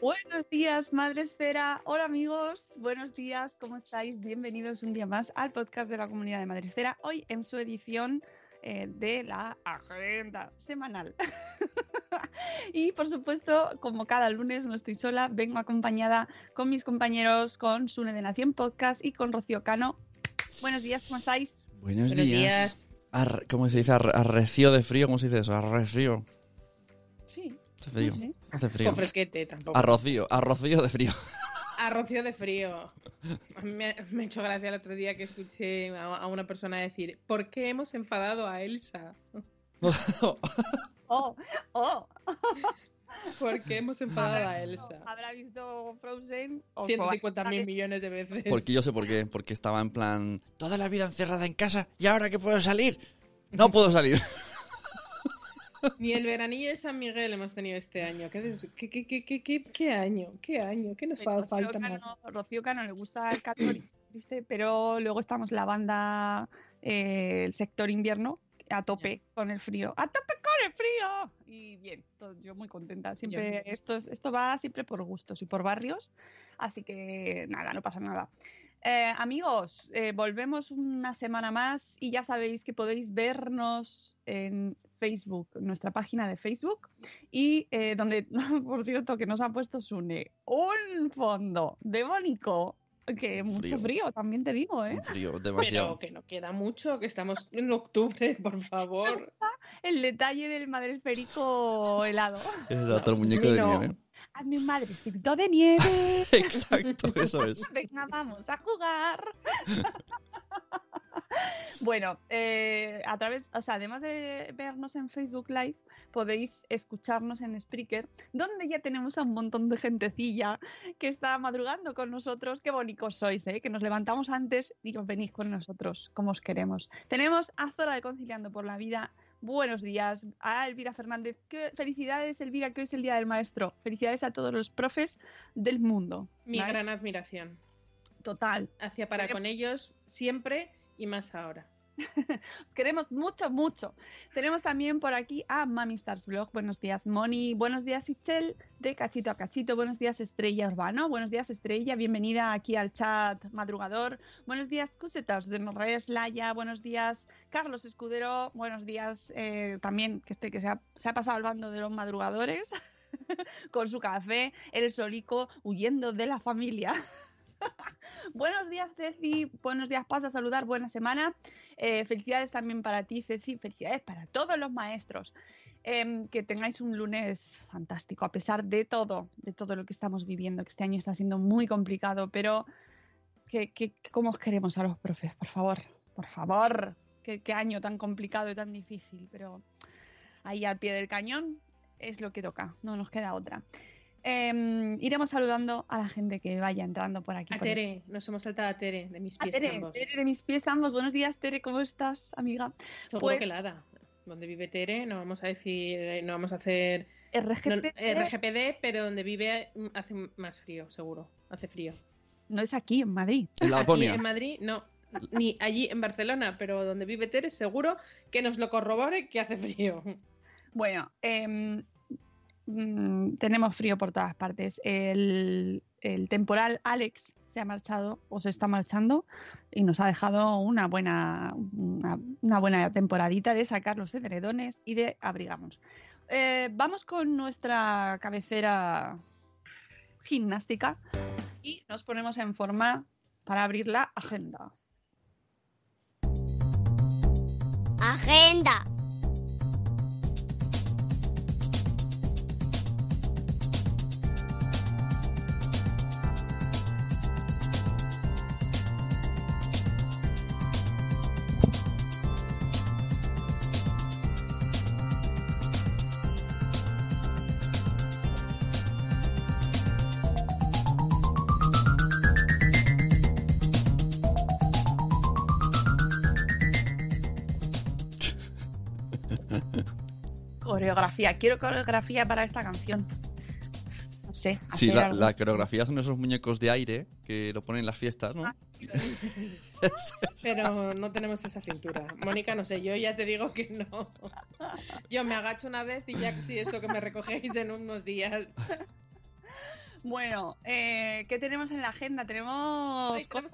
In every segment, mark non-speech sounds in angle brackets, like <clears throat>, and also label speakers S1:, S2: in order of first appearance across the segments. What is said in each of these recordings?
S1: Buenos días, Madre Esfera. Hola amigos, buenos días, ¿cómo estáis? Bienvenidos un día más al podcast de la comunidad de Madre Esfera. Hoy en su edición eh, de la agenda semanal. <laughs> y por supuesto, como cada lunes no estoy sola, vengo acompañada con mis compañeros, con Sune de Nación Podcast y con Rocío Cano. Buenos días, ¿cómo estáis?
S2: Buenos,
S3: Buenos
S2: días.
S3: días.
S2: Ar- ¿Cómo se dice? Ar- arrecio de frío, ¿cómo se dice eso? Arrecio.
S1: Sí.
S2: Hace frío. Hace frío.
S3: Con fresquete tampoco.
S2: Arrocío, arrocío de frío. <laughs>
S3: A rocío de frío. A mí me, me ha hecho gracia el otro día que escuché a, a una persona decir ¿Por qué hemos enfadado a Elsa? <laughs> <laughs>
S1: Oh, oh.
S3: ¿Por qué hemos enfadado a Elsa?
S1: Habrá visto Frozen o
S3: 150 mil millones de veces.
S2: Porque yo sé por qué. Porque estaba en plan, toda la vida encerrada en casa y ahora que puedo salir, no puedo salir. <laughs>
S3: Ni el veranillo de San Miguel hemos tenido este año. ¿Qué, des- qué, qué, qué, qué, qué- qué año? ¿Qué año? ¿Qué nos fa-
S1: Rocío
S3: falta más?
S1: Cano, Rocío Cano le gusta el calor, ¿viste? pero luego estamos la banda, eh, el sector invierno, a tope con el frío. ¡A tope con el frío! Y bien, yo muy contenta. Siempre, esto, es- esto va siempre por gustos y por barrios, así que nada, no pasa nada. Eh, amigos, eh, volvemos una semana más y ya sabéis que podéis vernos en Facebook, nuestra página de Facebook, y eh, donde, <laughs> por cierto, que nos ha puesto Sune un fondo de Bónico, que mucho
S2: Frío.
S1: frío, también te digo, ¿eh?
S2: Frío, <laughs>
S3: Pero
S2: demasiado.
S3: que no queda mucho, que estamos en octubre, <laughs> por favor.
S1: El detalle del madre esférico helado. <laughs>
S2: Exacto, el muñeco de nieve.
S1: Hazme un madre de nieve.
S2: Exacto, eso es.
S1: Venga, vamos a jugar. Bueno, eh, a través, o sea, además de vernos en Facebook Live, podéis escucharnos en Spreaker, donde ya tenemos a un montón de gentecilla que está madrugando con nosotros. Qué bonitos sois, ¿eh? que nos levantamos antes y os venís con nosotros, como os queremos. Tenemos a Zora de Conciliando por la Vida. Buenos días. A Elvira Fernández. ¿Qué- felicidades, Elvira, que hoy es el Día del Maestro. Felicidades a todos los profes del mundo.
S3: Mi
S1: ¿vale?
S3: gran admiración.
S1: Total.
S3: Hacia para con ellos siempre y más ahora. <laughs>
S1: Os queremos mucho, mucho. Tenemos también por aquí a Mami Stars Blog. Buenos días, Moni. Buenos días, Ichel, de Cachito a Cachito. Buenos días, Estrella Urbano. Buenos días, Estrella. Bienvenida aquí al chat madrugador. Buenos días, Cusetas de Norres Laya. Buenos días, Carlos Escudero. Buenos días eh, también, que este que se ha, se ha pasado al bando de los madrugadores <laughs> con su café, el solico, huyendo de la familia. <laughs> <laughs> Buenos días, Ceci. Buenos días, pasa a saludar. Buena semana. Eh, felicidades también para ti, Ceci. Felicidades para todos los maestros. Em, que tengáis un lunes fantástico, a pesar de todo, de todo lo que estamos viviendo, este año está siendo muy complicado, pero que, ¿cómo os queremos a los profes? Por favor, por favor. Qué año tan complicado y tan difícil, pero ahí al pie del cañón es lo que toca, no nos queda otra. Em, iremos saludando a la gente que vaya entrando por aquí.
S3: A
S1: por
S3: Tere, nos hemos saltado a Tere, de mis
S1: a
S3: pies
S1: Tere,
S3: ambos.
S1: Tere de mis pies ambos. Buenos días, Tere, ¿cómo estás, amiga?
S3: Seguro
S1: Pues-
S3: que Lada. Donde vive Tere, no vamos a decir, eh, no vamos a hacer no,
S1: RGPD.
S3: RGPD, pero donde vive mm, hace más frío, seguro. Hace frío.
S1: No es aquí, en Madrid.
S2: En
S3: Aquí
S2: Laponia.
S3: en Madrid, no. Ni allí en Barcelona, pero donde vive Tere, seguro que nos lo corrobore que hace frío.
S1: Bueno, em, mm, tenemos frío por todas partes. El, temporal Alex se ha marchado o se está marchando y nos ha dejado una buena, una buena temporadita de sacar los edredones y de abrigarnos. Eh, vamos con nuestra cabecera gimnástica y nos ponemos en forma para abrir la agenda.
S4: Agenda.
S1: Coreografía. Quiero coreografía para esta canción. No sé.
S2: Sí, la, coreografía son esos muñecos de aire que lo ponen en las fiestas, ¿no? <laughs>
S3: Pero no tenemos esa cintura. Mónica, no sé, yo ya te digo que no. Yo me agacho una vez y ya sí, eso que me recogéis en unos días.
S1: Bueno, eh, ¿qué tenemos en la agenda? Tenemos
S3: Ay, tenemos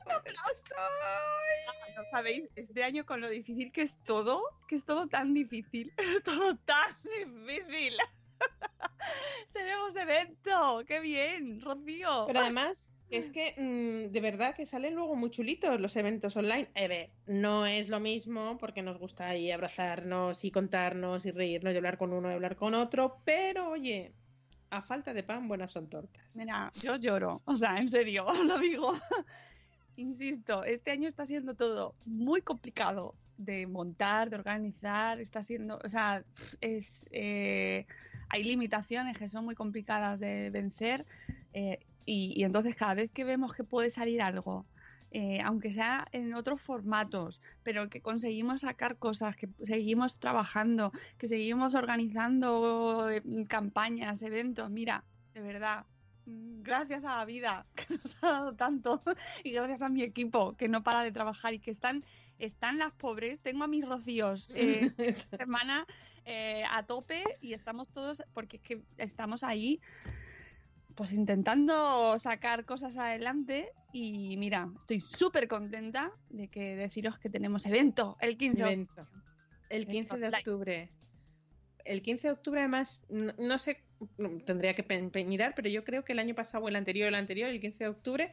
S1: cosas.
S3: evento.
S1: Ah, No sabéis, este año con lo difícil que es todo, que es todo tan difícil, <laughs> todo tan difícil. <laughs> Tenemos evento, qué bien, Rocío.
S3: Pero además, es que mm, de verdad que salen luego muy chulitos los eventos online. Eh, ve, no es lo mismo porque nos gusta ahí abrazarnos y contarnos y reírnos y hablar con uno y hablar con otro, pero oye, a falta de pan, buenas son tortas.
S1: Mira, yo lloro, o sea, en serio, <laughs> lo digo. Insisto, este año está siendo todo muy complicado de montar, de organizar, está siendo, o sea, es, eh, hay limitaciones que son muy complicadas de vencer eh, y, entonces cada vez que vemos que puede salir algo, eh, aunque sea en otros formatos, pero que conseguimos sacar cosas, que seguimos trabajando, que seguimos organizando eh, campañas, eventos, mira, de verdad, gracias a la vida <laughs> que nos ha dado tanto <laughs> y gracias a mi equipo que no para de trabajar y que están están las pobres. Tengo a mis rocíos eh, <laughs> esta semana eh, a tope y estamos todos porque es que estamos ahí pues intentando sacar cosas adelante y mira, estoy súper contenta de que deciros que tenemos evento el 15 de
S3: Evento. El 15 de octubre. El 15 de octubre, además, no, no sé, tendría que mirar, pero yo creo que el año pasado o el anterior, el anterior, el 15 de octubre,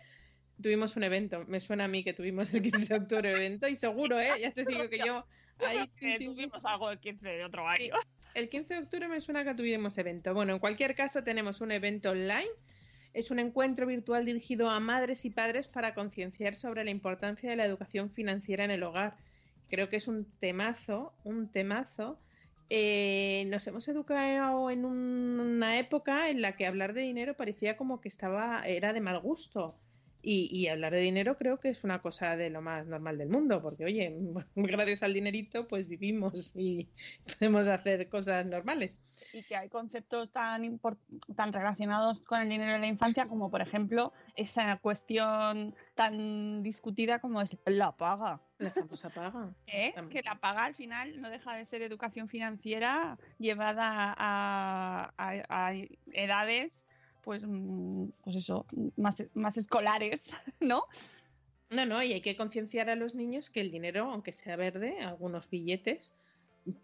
S3: tuvimos un evento. Me suena a mí que tuvimos el 15 de octubre evento y seguro, ¿eh? Ya te digo que yo ahí
S1: que tuvimos algo el 15 de otro
S3: Sí,
S1: año.
S3: el 15 de octubre me suena que tuvimos evento. Bueno, en cualquier caso tenemos un evento online. Es un encuentro virtual dirigido a madres y padres para concienciar sobre la importancia de la educación financiera en el hogar. Creo que es un temazo, un temazo. Eh, nos hemos educado en un- una época en la que hablar de dinero parecía como que estaba, era de mal gusto. Y, y hablar de dinero creo que es una cosa de lo más normal del mundo, porque oye, <laughs> gracias al dinerito pues vivimos y <laughs> podemos hacer cosas normales.
S1: Y que hay conceptos tan, tan relacionados con el dinero en la infancia como por ejemplo esa cuestión tan discutida como es la paga.
S3: La famosa paga. <laughs>
S1: ¿eh? Que la paga al final no deja de ser educación financiera llevada a, a- a edades pues, mm, pues eso, más, más escolares, <laughs> ¿no?
S3: No, no, y hay que concienciar a los niños que el dinero, aunque sea verde, algunos billetes,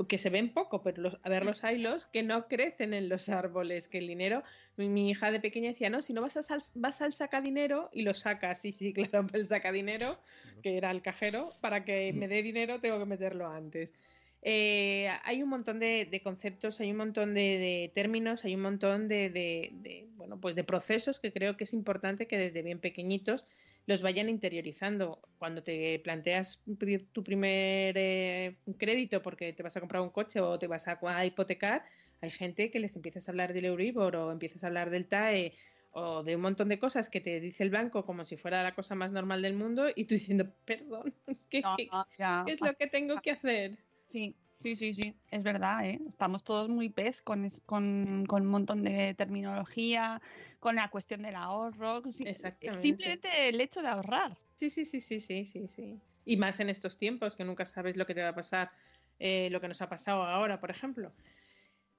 S3: que se ven poco, pero los, a ver los hilos, que no crecen en los árboles, que el dinero, mi, mi hija de pequeña decía, no, si no vas, a sal- vas al sacadinero y lo sacas, sí, sí, <laughs> claro, el sacadinero, que era el cajero, para que me dé dinero tengo que meterlo antes. Eh, hay un montón de, de conceptos, hay un montón de, de términos, hay un montón de, de- de, bueno, pues de procesos que creo que es importante que desde bien pequeñitos los vayan interiorizando. Cuando te planteas pedir tu primer eh, crédito porque te vas a comprar un coche o te vas a, a hipotecar, hay gente que les empiezas a hablar del Euribor o empiezas a hablar del TAE o de un montón de cosas que te dice el banco como si fuera la cosa más normal del mundo y tú diciendo, perdón, <laughs> ¿qué,
S1: No,
S3: qué-
S1: no, ya,
S3: qué es lo que tengo que hacer?
S1: Sí, Sí, sí, sí, es verdad, ¿eh? Estamos todos muy pez con, es- con, con un montón de terminología, con la cuestión del ahorro, simplemente el hecho de ahorrar.
S3: Sí, sí, sí, sí, sí, sí, sí. Y más en estos tiempos que nunca sabes lo que te va a pasar, eh, lo que nos ha pasado ahora, por ejemplo.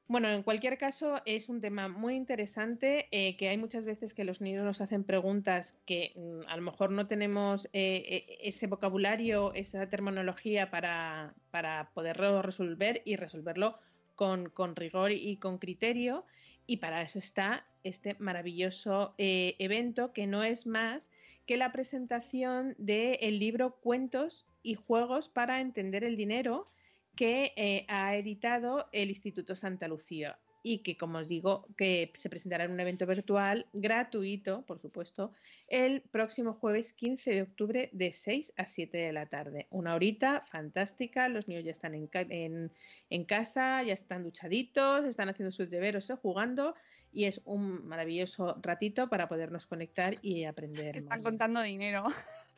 S3: Bueno, en cualquier caso, es un tema muy interesante, eh, que hay muchas veces que los niños nos hacen preguntas que mm, a lo mejor no tenemos eh, eh, ese vocabulario, esa terminología para, para poderlo resolver y resolverlo con, con rigor y con criterio. Y para eso está este maravilloso eh, evento que no es más que la presentación del libro Cuentos y Juegos para Entender el Dinero que eh, ha editado el Instituto Santa Lucía y que, como os digo, que se presentará en un evento virtual gratuito, por supuesto, el próximo jueves 15 de octubre de 6 a 7 de la tarde. Una horita fantástica, los niños ya están en, ca- en- en casa, ya están duchaditos, están haciendo sus deberes o jugando y es un maravilloso ratito para podernos conectar y aprender
S1: Están
S3: más.
S1: contando dinero.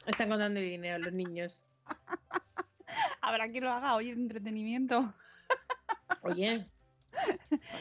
S3: Están contando dinero los niños. <laughs> <laughs>
S1: Habrá quien lo haga hoy en entretenimiento.
S3: Oye,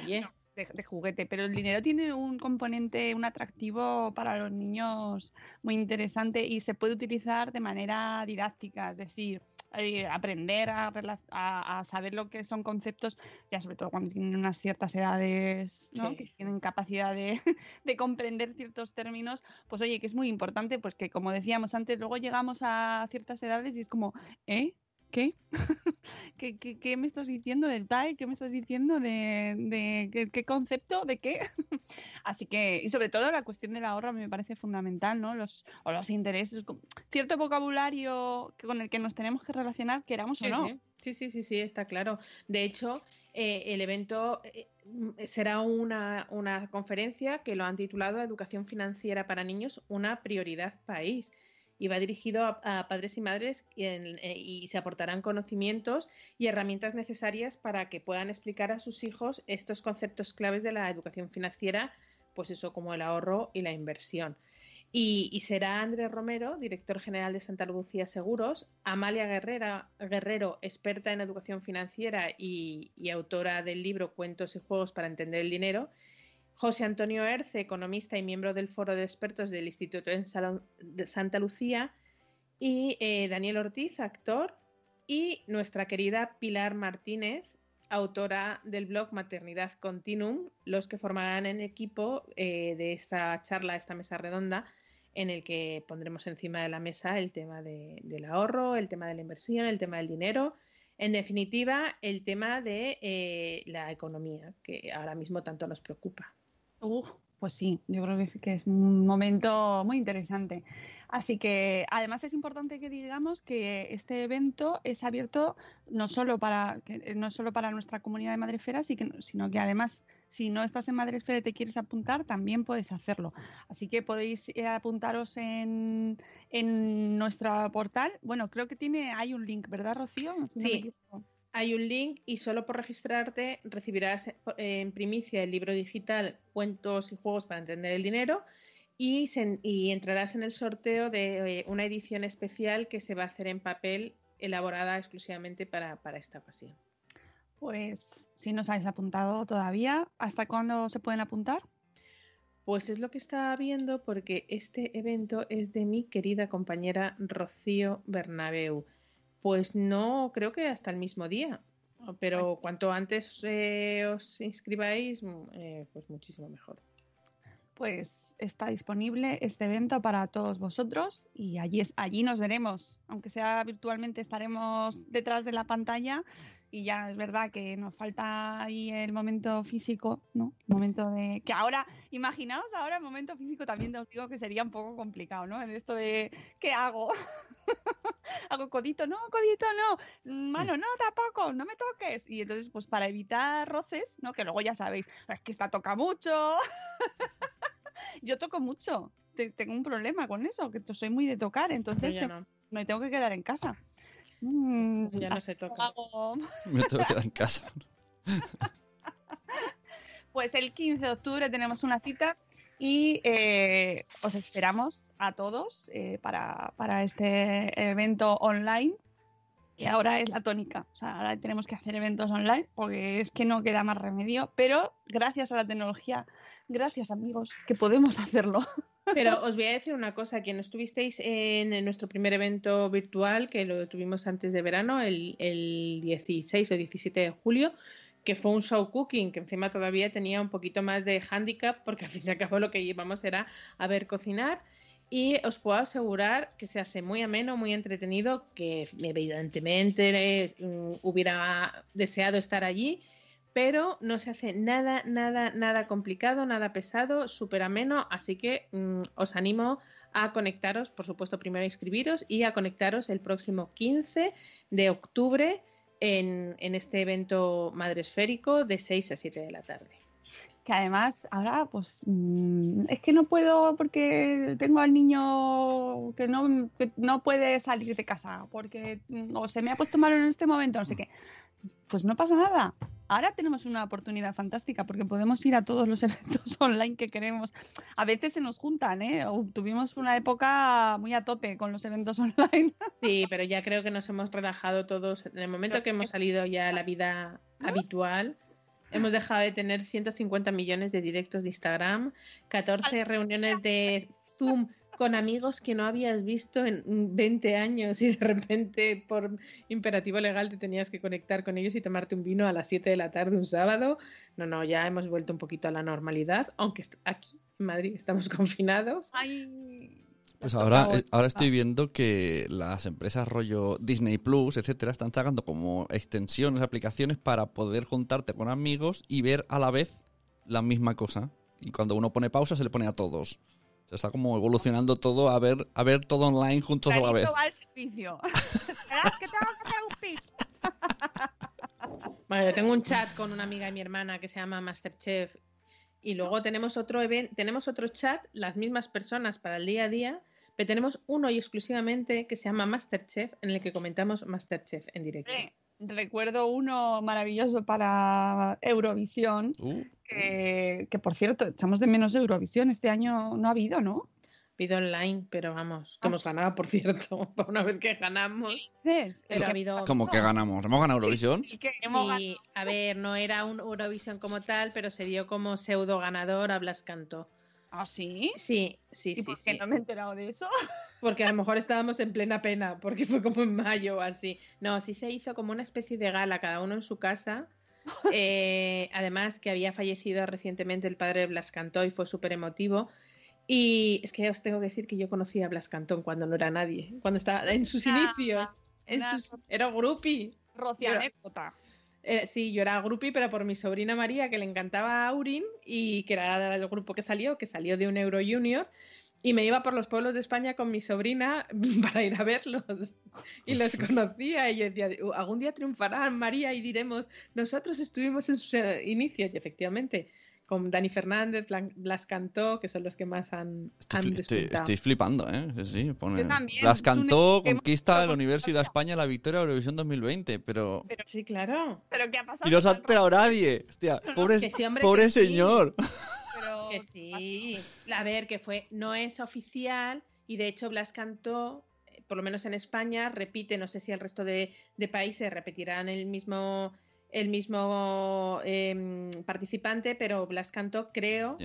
S3: oye.
S1: De, de juguete, pero el dinero tiene un componente, un atractivo para los niños muy interesante y se puede utilizar de manera didáctica, es decir, eh, aprender a, rela- a- a saber lo que son conceptos, ya sobre todo cuando tienen unas ciertas edades, ¿no?
S3: Sí.
S1: que tienen capacidad de, <laughs> de comprender ciertos términos, pues oye, que es muy importante, pues que como decíamos antes, luego llegamos a ciertas edades y es como, ¿eh? ¿Qué? <laughs> ¿Qué, qué, qué me estás diciendo del TAE? ¿Qué me estás diciendo de, de qué, qué concepto? ¿De qué? <laughs> Así que, y sobre todo la cuestión del ahorro me parece fundamental, ¿no? Los, o los intereses, cierto vocabulario con el que nos tenemos que relacionar, queramos o no.
S3: sí. Sí, sí, sí, sí, está claro. De hecho, eh, el evento eh, mm, será una, una conferencia que lo han titulado Educación Financiera para Niños, una prioridad país. Y va dirigido a, padres y madres eh, y se aportarán conocimientos y herramientas necesarias para que puedan explicar a sus hijos estos conceptos claves de la educación financiera, pues eso como el ahorro y la inversión. Y, será Andrés Romero, director general de Santa Lucía Seguros, Amalia Guerrero, experta en educación financiera y autora del libro Cuentos y Juegos para Entender el Dinero, José Antonio Erce, economista y miembro del Foro de Expertos del Instituto de Santa Lucía, y eh, Daniel Ortiz, actor, y nuestra querida Pilar Martínez, autora del blog Maternidad Continuum, los que formarán en equipo eh, de esta charla, esta mesa redonda, en el que pondremos encima de la mesa el tema de- del ahorro, el tema de la inversión, el tema del dinero, en definitiva, el tema de eh, la economía, que ahora mismo tanto nos preocupa.
S1: Uf, pues sí, yo creo que sí que es un momento muy interesante. Así que además es importante que digamos que este evento es abierto no solo para, que, no solo para nuestra comunidad de Madrefera, sino que además si no estás en Madresfera y te quieres apuntar, también puedes hacerlo. Así que podéis eh, apuntaros en, en nuestro portal. Bueno, creo que tiene, hay un link, ¿verdad, Rocío? Si
S3: Sí. Hay un link y solo por registrarte recibirás eh, en primicia el libro digital Cuentos y Juegos para Entender el Dinero y, se- y entrarás en el sorteo de eh, una edición especial que se va a hacer en papel elaborada exclusivamente para, para esta ocasión.
S1: Pues si no os habéis apuntado todavía, ¿hasta cuándo se pueden apuntar?
S3: Pues es lo que estaba viendo porque este evento es de mi querida compañera Rocío Bernabeu. Pues no, creo que hasta el mismo día. Pero cuanto antes eh, os inscribáis, mm, eh, pues muchísimo mejor.
S1: Pues está disponible este evento para todos vosotros y allí, es, allí nos veremos. Aunque sea virtualmente, estaremos detrás de la pantalla y ya es verdad que nos falta ahí el momento físico, ¿no? Momento de... Que ahora, imaginaos ahora el momento físico también os digo que sería un poco complicado, ¿no? En esto de, ¿qué hago? <laughs> <laughs> hago codito, no, codito, no, mano, no, tampoco, no me toques. Y entonces, pues para evitar roces, ¿no? Que luego ya sabéis, es que esta toca mucho. <laughs> Yo toco mucho. Te- tengo un problema con eso, que soy muy de tocar, entonces te-
S3: no.
S1: me tengo que quedar en casa. Mm,
S3: Ya no
S1: así
S3: se toca.
S1: hago. <laughs>
S2: Me tengo que quedar en casa.
S1: Pues el 15 de octubre tenemos una cita y eh, os esperamos a todos eh, para, para este evento online que ahora es la tónica. O sea, ahora tenemos que hacer eventos online porque es que no queda más remedio. Pero gracias a la tecnología, gracias amigos, que podemos hacerlo. <laughs>
S3: Pero os voy a decir una cosa, quien estuvisteis en, nuestro primer evento virtual, que lo tuvimos antes de verano, el, el 16 o 17 de julio, que fue un show cooking, que encima todavía tenía un poquito más de handicap, porque al fin y al cabo lo que íbamos era a ver cocinar. Y os puedo asegurar que se hace muy ameno, muy entretenido, que evidentemente mm, hubiera deseado estar allí, pero no se hace nada, nada, nada complicado, nada pesado, súper ameno, así que mm, os animo a conectaros, por supuesto, primero a inscribiros y a conectaros el próximo 15 de octubre en, en este evento madresférico de 6 a 7 de la tarde.
S1: Que además ahora pues mm, es que no puedo porque tengo al niño que no, que no puede salir de casa porque mm, o se me ha puesto malo en este momento, no sé qué. Pues no pasa nada. Ahora tenemos una oportunidad fantástica porque podemos ir a todos los <laughs> eventos online que queremos. A veces se nos juntan, ¿eh? O Tuvimos una época muy a tope con los eventos <laughs> online.
S3: Sí, pero ya creo que nos hemos relajado todos. En el momento que hemos salido ya a la vida habitual, hemos dejado de tener 150 millones de directos de Instagram, 14 reuniones de Zoom con amigos que no habías visto en 20 años y de repente por imperativo legal te tenías que conectar con ellos y tomarte un vino a las 7 de la tarde un sábado. No, no, ya hemos vuelto un poquito a la normalidad, aunque aquí en Madrid estamos <laughs> confinados.
S2: Pues ahora, ahora estoy viendo que las empresas rollo Disney Plus, etcétera, están sacando como extensiones, aplicaciones para poder juntarte con amigos y ver a la vez la misma cosa. Y cuando uno pone pausa, se le pone a todos. O sea, está como evolucionando todo a ver, a ver todo online juntos a la vez.
S1: Va al servicio. Que tengo que hacer un pis.
S3: Bueno, yo tengo un chat con una amiga de mi hermana que se llama Masterchef y luego tenemos otro even- tenemos otro chat, las mismas personas para el día a día, pero tenemos uno y exclusivamente que se llama Masterchef en el que comentamos Masterchef en directo.
S1: Eh, Recuerdo uno maravilloso para Eurovisión,
S2: Uh,
S1: que, que, por cierto, echamos de menos Eurovisión. Este año no ha habido, ¿no?
S3: Pido online, pero vamos, que
S1: Ah,
S3: hemos
S1: sí.
S3: ganado, por cierto, <laughs> por una vez que ganamos. Pero ha habido
S2: como que ganamos. ¿Hemos ganado Eurovisión?
S1: Y que hemos
S3: Sí, a ver, no era un Eurovisión como tal, pero se dio como pseudo ganador a Blas Cantó.
S1: ¿Ah, sí?
S3: Sí, sí,
S1: ¿Y
S3: sí,
S1: por qué
S3: sí.
S1: no me he enterado de eso? <laughs>
S3: Porque a lo mejor estábamos en plena pena, porque fue como en mayo o así. No, sí se hizo como una especie de gala, cada uno en su casa. <laughs> Eh, además, que había fallecido recientemente el padre de Blas Cantó y fue súper emotivo. Y es que os tengo que decir que yo conocí a Blas Cantón cuando no era nadie, cuando estaba en sus
S1: Ah,
S3: inicios. En
S1: era-
S3: sus- era Pero-
S1: anécdota.
S3: Eh, sí, yo era groupie, pero por mi sobrina María, que le encantaba Aurin y que era el grupo que salió, que salió de un Euro Junior. Y me iba por los pueblos de España con mi sobrina <laughs> para ir a verlos. Y los conocía. Y yo decía, "Uh, algún día triunfarán María y diremos, nosotros estuvimos en sus eh, inicios. Y efectivamente, con Dani Fernández, Blas Cantó, que son los que más han,
S2: Estoy,
S3: han
S2: estoy- flipando, ¿eh? Sí, pone-
S1: Yo también,
S2: Blas cantó, conquista el
S1: con
S2: Universidad de
S1: España.
S2: La victoria de Eurovisión 2020, pero...
S3: Sí, claro.
S1: ¿Pero qué ha pasado?
S2: Y no se ha enterado nadie. Hostia, pobre,
S3: Que sí, hombre,
S2: pobre
S3: que sí.
S2: señor. <laughs>
S1: Pero-
S3: Que sí. A ver, que fue, no es oficial y de hecho Blas cantó, eh, por lo menos en España, repite, no sé si el resto de, de países repetirán el mismo el mismo em, participante, pero Blas cantó, creo,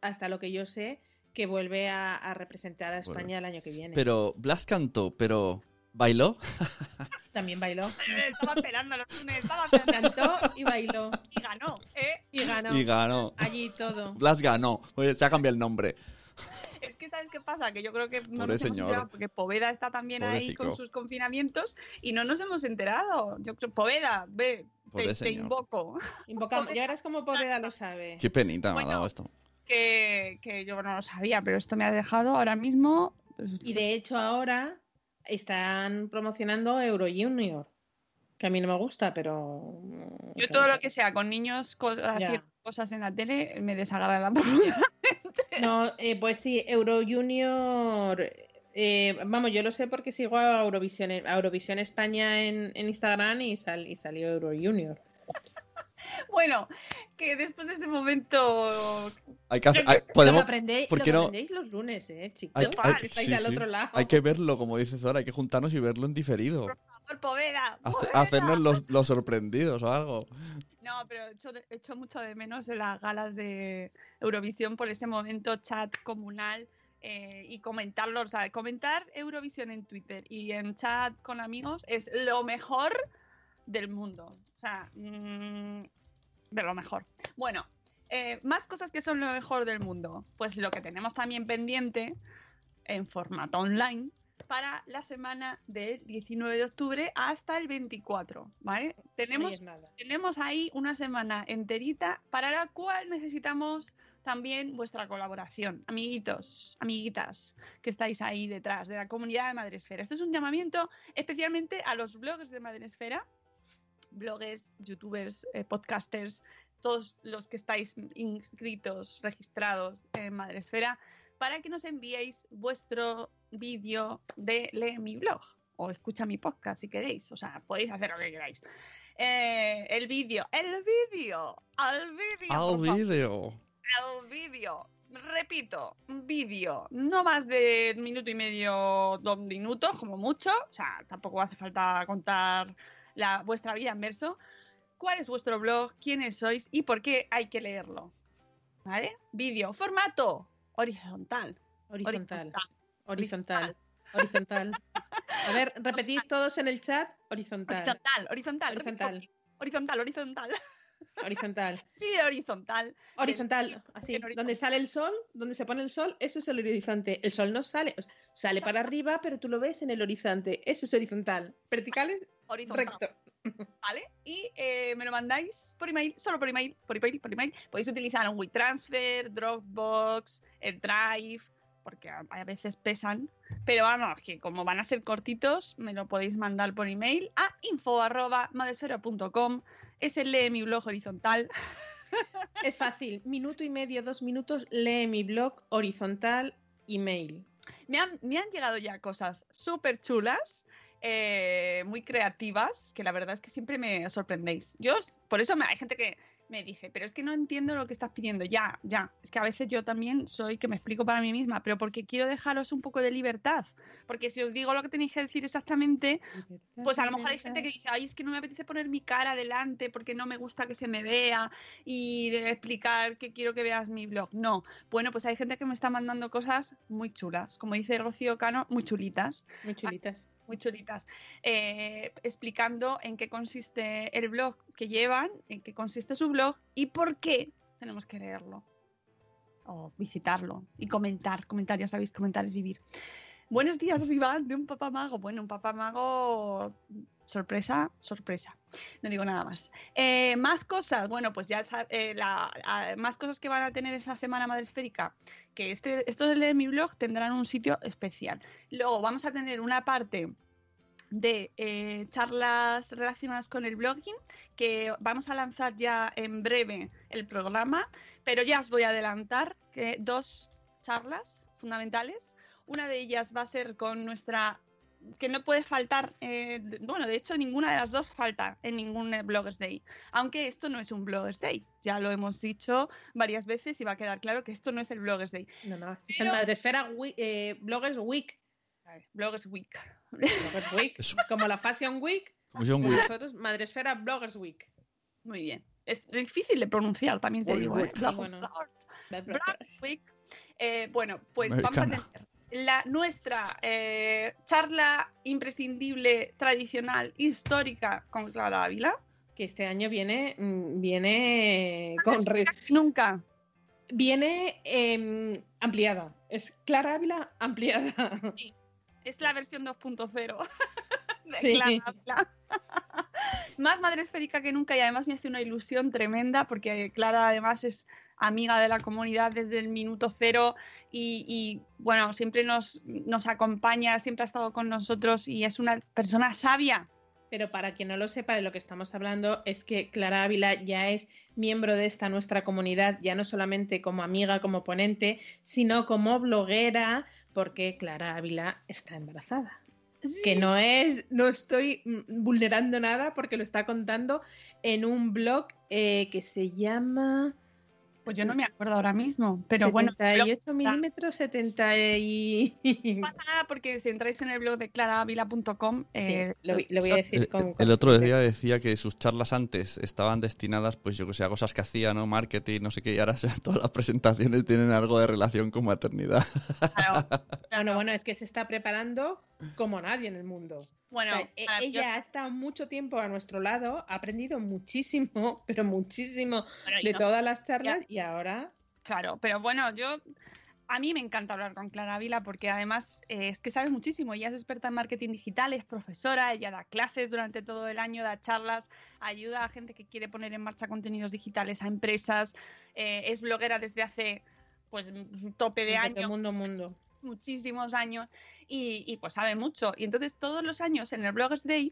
S3: hasta lo que yo sé, que vuelve a, a representar a
S2: Bueno.
S3: España el año que viene.
S2: Pero Blas cantó, pero ¿bailó? <laughs>
S3: También bailó.
S1: Estaba esperando los lunes, estaba esperando
S3: Cantó y bailó.
S1: y ganó, ¿eh?
S3: Y ganó.
S2: Y ganó.
S3: Allí todo.
S2: Blas ganó. Oye, se ha cambiado el nombre.
S1: ¿Sabes qué pasa? Que yo creo que no
S2: Pobre
S1: nos hemos enterado porque Poveda está también ahí con sus confinamientos y no nos hemos enterado. Yo creo, Poveda, ve,
S2: Pobre
S1: te, invoco.
S3: Invocamos. <laughs> Y ahora es como Poveda lo sabe.
S2: Qué penita me
S1: Bueno.
S2: ha dado esto.
S1: Que, que yo no lo sabía, pero esto me ha dejado ahora mismo. pues,
S3: Y de hecho ahora están promocionando Euro Junior, que a mí no me gusta, pero... mm,
S1: yo todo lo que sea con niños co- haciendo cosas en la tele me desagrada. <laughs> <laughs>
S3: No, eh, pues sí, Euro Junior... eh, vamos, yo lo sé porque sigo a Eurovisión, a Eurovisión España en, en Instagram y, sal- y salió Euro Junior.
S1: bueno, que después de este momento
S2: Hay que hacer, hay-
S1: sé,
S3: Lo,
S2: podemos,
S3: aprendéis,
S2: ¿por
S3: lo
S2: qué no?
S3: aprendéis los lunes, eh, chicos.
S2: Hay,
S3: estáis
S2: sí,
S3: al otro lado.
S2: Hay que verlo, como dices ahora, hay que juntarnos y verlo en diferido.
S1: Poveda.
S2: Hace-
S1: Poveda.
S2: hacernos los, los sorprendidos o algo.
S1: No, pero echo, de- echo mucho de menos las galas de Eurovisión por ese momento chat comunal eh, y comentarlo. O sea, comentar Eurovisión en Twitter y en chat con amigos es lo mejor del mundo. O sea, mm, de lo mejor. Bueno, eh, más cosas que son lo mejor del mundo. Pues lo que tenemos también pendiente en formato online para la semana del 19 de octubre hasta el 24, ¿vale? Tenemos tenemos ahí una semana enterita para la cual necesitamos también vuestra colaboración, amiguitos, amiguitas que estáis ahí detrás de la comunidad de Madresfera. Esto es un llamamiento especialmente a los bloggers de Madresfera, bloggers, youtubers, eh, podcasters, todos los que estáis inscritos, registrados en Madresfera, para que nos enviéis vuestro vídeo de Lee mi blog o escucha mi podcast si queréis. O sea, podéis hacer lo que queráis. Eh, el vídeo, el vídeo, al vídeo.
S2: Al vídeo.
S1: al vídeo. Repito, vídeo, no más de minuto y medio, dos minutos, como mucho. O sea, tampoco hace falta contar la, vuestra vida en verso. ¿Cuál es vuestro blog? ¿Quiénes sois? ¿Y por qué hay que leerlo? ¿Vale? Vídeo, formato horizontal.
S3: Horizontal. Horizontal. Horizontal. A ver, <laughs> repetid todos en el chat. Horizontal.
S1: Horizontal, horizontal,
S3: Horizontal.
S1: horizontal, horizontal.
S3: Horizontal. <laughs>
S1: Horizontal.
S3: Horizontal, así,
S1: horizontal.
S3: donde sale el sol, donde se pone el sol, eso es el horizonte. El sol no sale, o sea, sale para arriba, pero tú lo ves en el horizonte. Eso es horizontal. Verticales,
S1: Horizontal.
S3: recto. <laughs>
S1: ¿Vale? Y eh, me lo mandáis por email, solo por email, por email, por email. Podéis utilizar un WeTransfer, Dropbox, el Drive, porque a, a veces pesan. Pero vamos, que como van a ser cortitos, me lo podéis mandar por email a info.madesfera.com. Es el lee mi blog horizontal. <laughs>
S3: Es fácil. Minuto y medio, dos minutos, lee mi blog horizontal, email.
S1: Me han, me han llegado ya cosas súper chulas, eh, muy creativas, que la verdad es que siempre me sorprendéis. Yo, por eso me, hay gente que me dice, pero es que no entiendo lo que estás pidiendo. Ya, ya. Es que a veces yo también soy que me explico para mí misma, pero porque quiero dejaros un poco de libertad. Porque si os digo lo que tenéis que decir exactamente, pues a lo mejor hay gente que dice, ay, es que no me apetece poner mi cara delante porque no me gusta que se me vea y de explicar que quiero que veas mi blog. No. Bueno, pues hay gente que me está mandando cosas muy chulas. Como dice Rocío Cano, muy chulitas.
S3: Muy chulitas.
S1: Muy chulitas. Eh, explicando en qué consiste el blog que llevan, en qué consiste su blog y por qué tenemos que leerlo. O visitarlo y comentar. Comentar, ya sabéis, comentar es vivir. Buenos días, Vivan, de un papá mago. Bueno, un papá mago. Sorpresa, sorpresa. No digo nada más. Eh, más cosas. Bueno, pues ya eh, más cosas que van a tener esa semana madre esférica. Que este, estos de mi blog tendrán un sitio especial. Luego vamos a tener una parte de eh, charlas relacionadas con el blogging, que vamos a lanzar ya en breve el programa, pero ya os voy a adelantar que dos charlas fundamentales. Una de ellas va a ser con nuestra que no puede faltar, eh, bueno, de hecho ninguna de las dos falta en ningún eh, Bloggers Day, aunque esto no es un Bloggers Day, ya lo hemos dicho varias veces y va a quedar claro que esto no es el Bloggers Day.
S3: No, no, es
S1: Pero-
S3: el Madresfera eh, Bloggers Week.
S1: Ver, Bloggers Week.
S3: Bloggers Week. <laughs> Como la Fashion Week.
S2: Como.
S3: Nosotros, Madresfera Bloggers Week.
S1: Muy bien. Es difícil de pronunciar, también te digo. ¿eh?
S3: Bueno.
S1: Bloggers- Bloggers Week. Eh, bueno, pues
S2: Americana.
S1: vamos a tener la, nuestra eh, charla imprescindible, tradicional, histórica con Clara Ávila.
S3: Que este año viene, mm, viene con
S1: Nunca.
S3: viene em, ampliada. Es Clara Ávila ampliada.
S1: Es la versión 2.0 <laughs> de
S3: Sí.
S1: Clara Ávila. <laughs> Más madre esférica que nunca y además me hace una ilusión tremenda porque Clara además es amiga de la comunidad desde el minuto cero y, y, bueno, siempre nos, nos acompaña, siempre ha estado con nosotros y es una persona sabia.
S3: Pero para quien no lo sepa de lo que estamos hablando, es que Clara Ávila ya es miembro de esta nuestra comunidad, ya no solamente como amiga, como ponente, sino como bloguera, porque Clara Ávila está embarazada. Que no es, no estoy mm, vulnerando nada porque lo está contando en un blog eh, que se llama
S1: Pues yo no me acuerdo ahora mismo, pero bueno.
S3: 78 milímetros, 70 y...
S1: No pasa nada porque si entráis en el blog de claravila.com... Eh,
S3: lo, lo voy a decir
S2: El,
S3: con...
S2: el otro día decía que sus charlas antes estaban destinadas, pues yo que sé, a cosas que hacía, ¿no? Marketing, no sé qué, y ahora <laughs> todas las presentaciones tienen algo de relación con maternidad.
S3: Bueno, bueno, es que se está preparando como nadie en el mundo.
S1: Bueno,
S3: O sea, e- ella ha estado mucho tiempo a nuestro lado, ha aprendido muchísimo, <laughs> pero muchísimo
S1: Bueno,
S3: de
S1: no
S3: todas las charlas y ahora
S1: Claro, pero bueno, yo a mí me encanta hablar con Clara Ávila porque además eh, es que sabe muchísimo. Ella es experta en marketing digital, es profesora, ella da clases durante todo el año, da charlas, ayuda a gente que quiere poner en marcha contenidos digitales, a empresas, eh, es bloguera desde hace pues tope de
S3: desde
S1: años
S3: mundo mundo.
S1: Muchísimos años y, y, pues sabe mucho. Y entonces todos los años en el Bloggers Day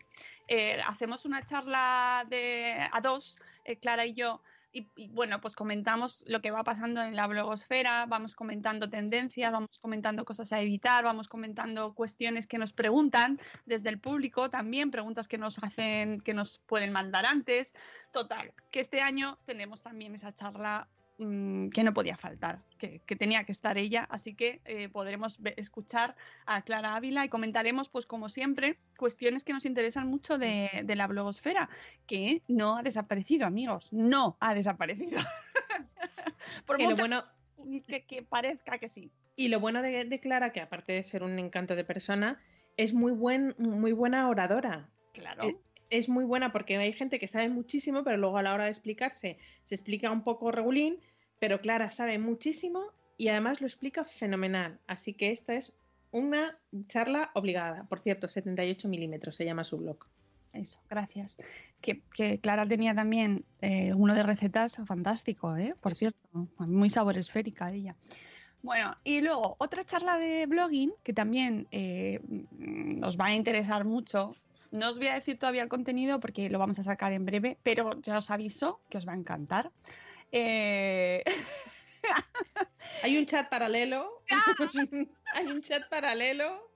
S1: eh, hacemos una charla de a dos, eh, Clara y yo. Y, y, bueno, pues comentamos lo que va pasando en la blogosfera, vamos comentando tendencias, vamos comentando cosas a evitar, vamos comentando cuestiones que nos preguntan desde el público también, preguntas que nos hacen, que nos pueden mandar antes. Total, que este año tenemos también esa charla mm, que no podía faltar, que, que tenía que estar ella, así que eh, podremos escuchar a Clara Ávila y comentaremos, pues como siempre, cuestiones que nos interesan mucho de, de la blogosfera, que no ha desaparecido, amigos, no ha desaparecido. <laughs> Por
S3: Que lo
S1: mucho
S3: bueno,
S1: que, que parezca que sí.
S3: y lo bueno de, de Clara, que aparte de ser un encanto de persona, es muy, buen, muy buena oradora.
S1: Claro.
S3: Eh, Es muy buena porque hay gente que sabe muchísimo, pero luego a la hora de explicarse se explica un poco regulín, pero Clara sabe muchísimo y además lo explica fenomenal. Así que esta es una charla obligada. Por cierto, 78 milímetros se llama su blog.
S1: Eso, gracias. Que, que Clara tenía también eh, uno de recetas fantástico, ¿eh? por cierto, muy sabor esférica ella. Bueno, y luego otra charla de blogging que también eh, mm, os va a interesar mucho. No os voy a decir todavía el contenido porque lo vamos a sacar en breve, pero ya os aviso que os va a encantar. Eh, <laughs>
S3: Hay un chat paralelo. <laughs> Hay un chat paralelo.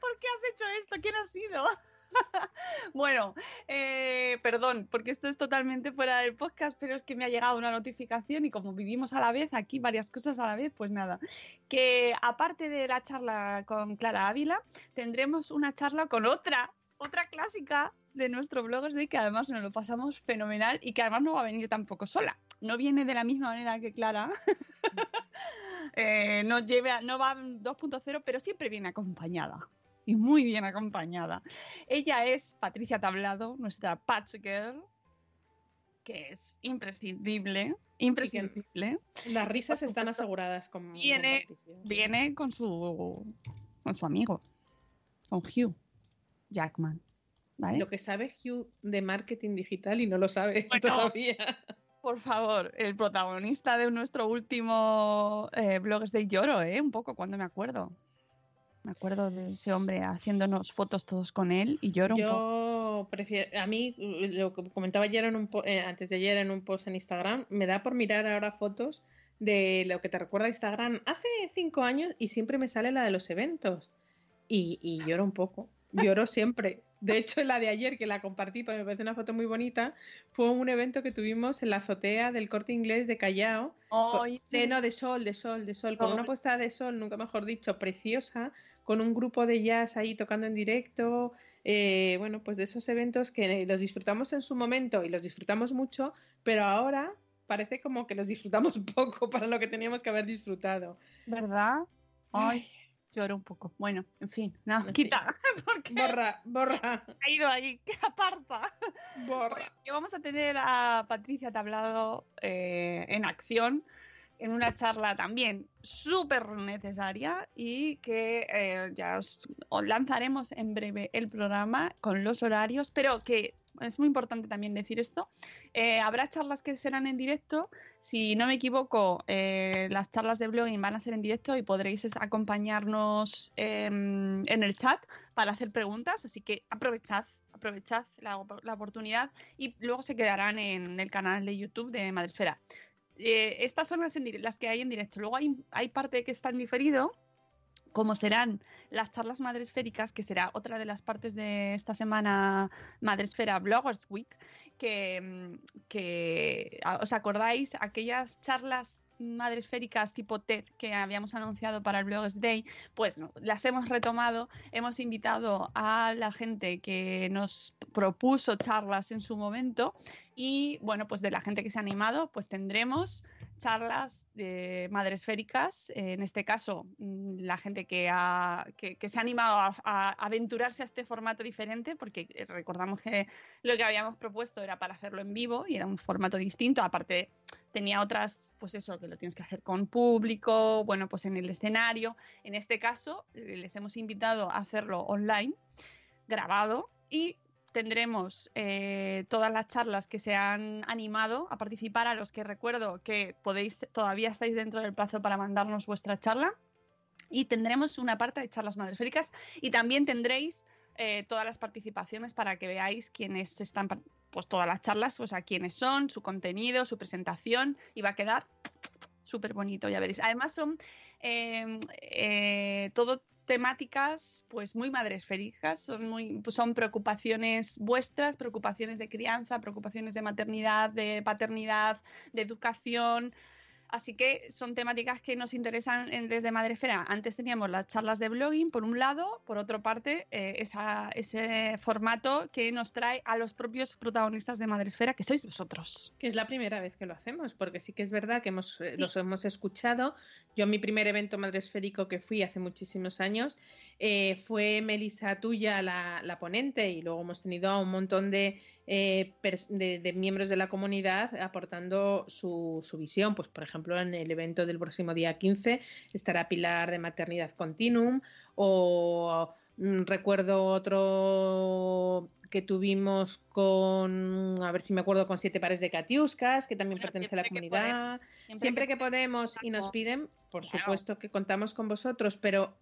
S1: ¿Por qué has hecho esto? ¿Quién ha sido? <laughs> bueno, eh, perdón, porque esto es totalmente fuera del podcast, pero es que me ha llegado una notificación y como vivimos a la vez aquí varias cosas a la vez, pues nada, que aparte de la charla con Clara Ávila, tendremos una charla con otra, otra clásica de nuestro Bloggers Day que además nos lo pasamos fenomenal y que además no va a venir tampoco sola. No viene de la misma manera que Clara. <laughs> Eh, no, lleva, no va 2.0, pero siempre viene acompañada y muy bien acompañada. Ella es Patricia Tablado, nuestra Patch Girl, que es imprescindible, imprescindible.
S3: Las risas están aseguradas con,
S1: Viene,
S3: con
S1: viene con su con su amigo, con Hugh Jackman. ¿Vale?
S3: Lo que sabe Hugh de marketing digital y no lo sabe <laughs>
S1: Bueno.
S3: todavía.
S1: Por favor, el protagonista de nuestro último eh, Blogs de Lloro, ¿eh? Un poco cuando me acuerdo. Me acuerdo de ese hombre haciéndonos fotos todos con él y lloro un poco.
S3: Yo prefiero, a mí, lo que comentaba ayer en un po- eh, antes de ayer en un post en Instagram, me da por mirar ahora fotos de lo que te recuerda Instagram hace cinco años y siempre me sale la de los eventos. Y, y lloro un poco, lloro siempre. De hecho, la de ayer que la compartí, porque me parece una foto muy bonita, fue un evento que tuvimos en la azotea del corte inglés de Callao. con-
S1: Ay,
S3: de- no, de sol, de sol, de sol, con una puesta de sol, nunca mejor dicho, preciosa, con un grupo de jazz ahí tocando en directo. eh, bueno, pues de esos eventos que los disfrutamos en su momento y los disfrutamos mucho, pero ahora parece como que los disfrutamos <laughs> poco para lo que teníamos que haber disfrutado.
S1: ¿Verdad? Ay, lloro un poco. Bueno, en fin, no, quita, <laughs> porque
S3: Borra, borra, <laughs>
S1: ha ido ahí, que aparta.
S3: borra.
S1: Que vamos a tener a Patricia Tablado eh, en acción en una charla también súper necesaria y que eh, ya os, os lanzaremos en breve el programa con los horarios, pero que es muy importante también decir esto. eh, habrá charlas que serán en directo. Si no me equivoco, eh, las charlas de blogging van a ser en directo y podréis acompañarnos em, en el chat para hacer preguntas. Así que aprovechad, aprovechad la, op- la oportunidad y luego se quedarán en el canal de YouTube de Madresfera. Eh, estas son las, en las que hay en directo. Luego hay, hay parte que está en diferido como serán las charlas madresféricas, que será otra de las partes de esta semana Madresfera Bloggers Week, que, mm, que ah, os acordáis aquellas charlas madresféricas tipo TED que habíamos anunciado para el Bloggers Day, pues las hemos retomado, hemos invitado a la gente que nos propuso charlas en su momento y bueno, pues de la gente que se ha animado, pues tendremos charlas de madresféricas, en este caso mm, la gente que, ha, que se ha animado a, a aventurarse a este formato diferente, porque eh, recordamos que lo que habíamos propuesto era para hacerlo en vivo y era un formato distinto, aparte tenía otras, pues eso, que lo tienes que hacer con público, bueno, pues en el escenario. En este caso, eh, les hemos invitado a hacerlo online, grabado, y tendremos eh, todas las charlas que se han animado a participar, a los que recuerdo que podéis, todavía estáis dentro del plazo para mandarnos vuestra charla. Y tendremos una parte de charlas madresféricas y también tendréis eh, todas las participaciones para que veáis quiénes están, pues todas las charlas, o sea, quiénes son, su contenido, su presentación, y va a quedar súper bonito, ya veréis. Además son eh, eh, todo temáticas pues muy madresféricas, son, muy, pues son preocupaciones vuestras, preocupaciones de crianza, preocupaciones de maternidad, de paternidad, de educación, Así que son temáticas que nos interesan en- desde Madresfera. Antes teníamos las charlas de blogging, por un lado, por otra parte, eh, esa- ese formato que nos trae a los propios protagonistas de Madresfera, que sois vosotros.
S3: Que es la primera vez que lo hacemos, porque sí que es verdad que hemos, eh, los hemos escuchado. Yo mi primer evento madresférico que fui hace muchísimos años eh, fue Melissa Tuya la, la ponente y luego hemos tenido a un montón de, eh, de, de miembros de la comunidad aportando su, su visión. Pues por ejemplo en el evento del próximo día 15 estará Pilar de Maternidad Continuum o mm, recuerdo otro que tuvimos con, a ver si me acuerdo, con siete pares de catiuscas, que también pertenece a la comunidad.
S1: podemos,
S3: Siempre,
S1: siempre
S3: que, podemos y nos piden, por
S1: Claro.
S3: supuesto que contamos con vosotros, pero